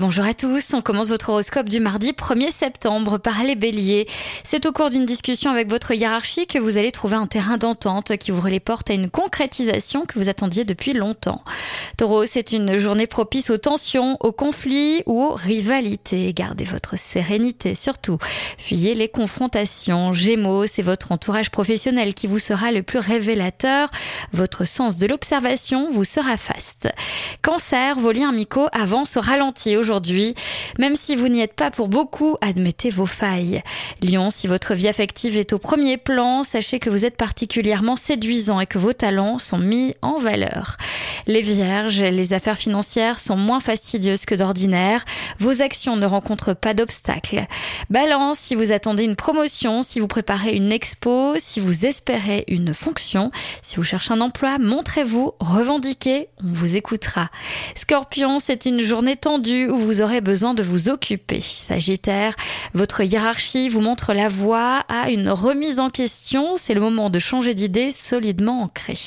Bonjour à tous, on commence votre horoscope du mardi 1er septembre par les béliers. C'est au cours d'une discussion avec votre hiérarchie que vous allez trouver un terrain d'entente qui ouvre les portes à une concrétisation que vous attendiez depuis longtemps. Taureau, c'est une journée propice aux tensions, aux conflits ou aux rivalités. Gardez votre sérénité surtout. Fuyez les confrontations. Gémeaux, c'est votre entourage professionnel qui vous sera le plus révélateur. Votre sens de l'observation vous sera faste. Cancer, vos liens amicaux avancent au ralenti Même si vous n'y êtes pas pour beaucoup, admettez vos failles. Lion, si votre vie affective est au premier plan, sachez que vous êtes particulièrement séduisant et que vos talents sont mis en valeur. Les vierges, les affaires financières sont moins fastidieuses que d'ordinaire. Vos actions ne rencontrent pas d'obstacles. Balance, si vous attendez une promotion, si vous préparez une expo, si vous espérez une fonction, si vous cherchez un emploi, montrez-vous, revendiquez, on vous écoutera. Scorpion, c'est une journée tendue où vous aurez besoin de vous occuper. Sagittaire, votre hiérarchie vous montre la voie à une remise en question. C'est le moment de changer d'idée solidement ancrée.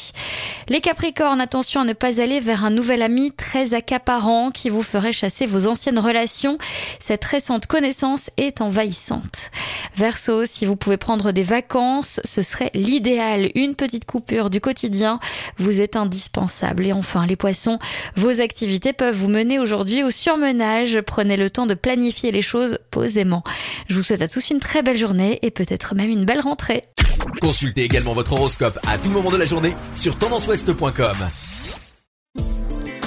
Les Capricornes, attention à ne pas aller vers un nouvel ami très accaparant qui vous ferait chasser vos anciennes relations. Cette récente connaissance est envahissante. Verseau, si vous pouvez prendre des vacances, ce serait l'idéal. Une petite coupure du quotidien vous est indispensable. Et enfin, les poissons, vos activités peuvent vous mener aujourd'hui au surmenage. Prenez le temps de planifier les choses posément. Je vous souhaite à tous une très belle journée et peut-être même une belle rentrée. Consultez également votre horoscope à tout moment de la journée sur tendanceouest.com.